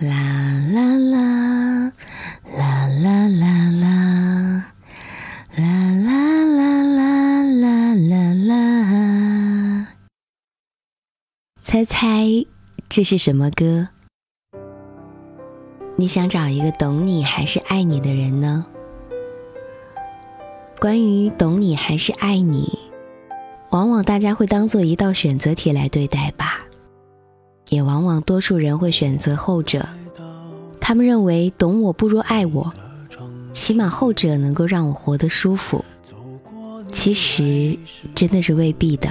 啦啦啦啦啦啦啦啦啦啦啦啦啦啦！猜猜这是什么歌？你想找一个懂你还是爱你的人呢？关于懂你还是爱你，往往大家会当做一道选择题来对待吧。也往往多数人会选择后者，他们认为懂我不如爱我，起码后者能够让我活得舒服。其实真的是未必的。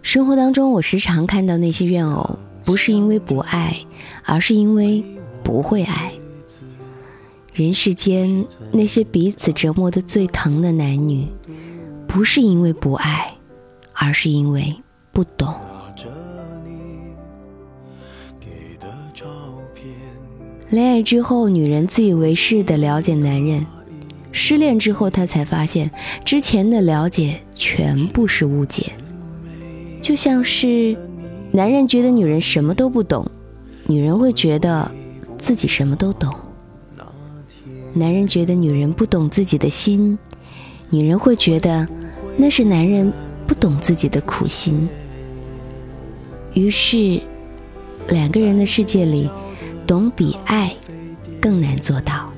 生活当中，我时常看到那些怨偶，不是因为不爱，而是因为不会爱。人世间那些彼此折磨的最疼的男女，不是因为不爱，而是因为不懂。恋爱之后，女人自以为是的了解男人；失恋之后，她才发现之前的了解全部是误解。就像是男人觉得女人什么都不懂，女人会觉得自己什么都懂；男人觉得女人不懂自己的心，女人会觉得那是男人不懂自己的苦心。于是，两个人的世界里。懂比爱更难做到。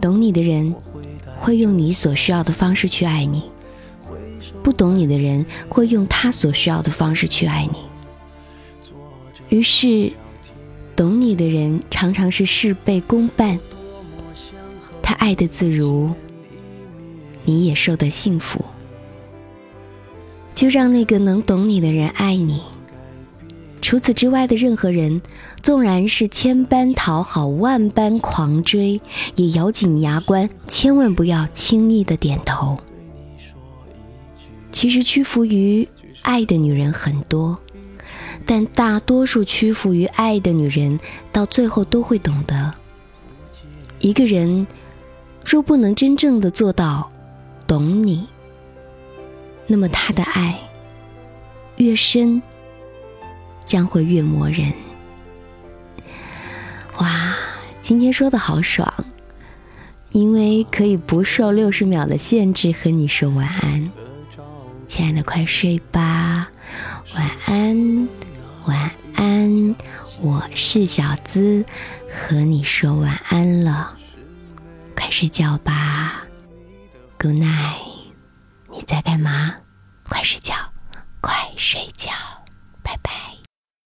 懂你的人会用你所需要的方式去爱你，不懂你的人会用他所需要的方式去爱你。于是，懂你的人常常是事倍功半，他爱的自如，你也受得幸福。就让那个能懂你的人爱你。除此之外的任何人，纵然是千般讨好、万般狂追，也咬紧牙关，千万不要轻易的点头。其实屈服于爱的女人很多，但大多数屈服于爱的女人，到最后都会懂得：一个人若不能真正的做到懂你，那么他的爱越深。将会越磨人。哇，今天说的好爽，因为可以不受六十秒的限制和你说晚安，亲爱的，快睡吧，晚安，晚安，我是小资，和你说晚安了，快睡觉吧，Good night，你在干嘛？快睡觉，快睡觉，拜拜。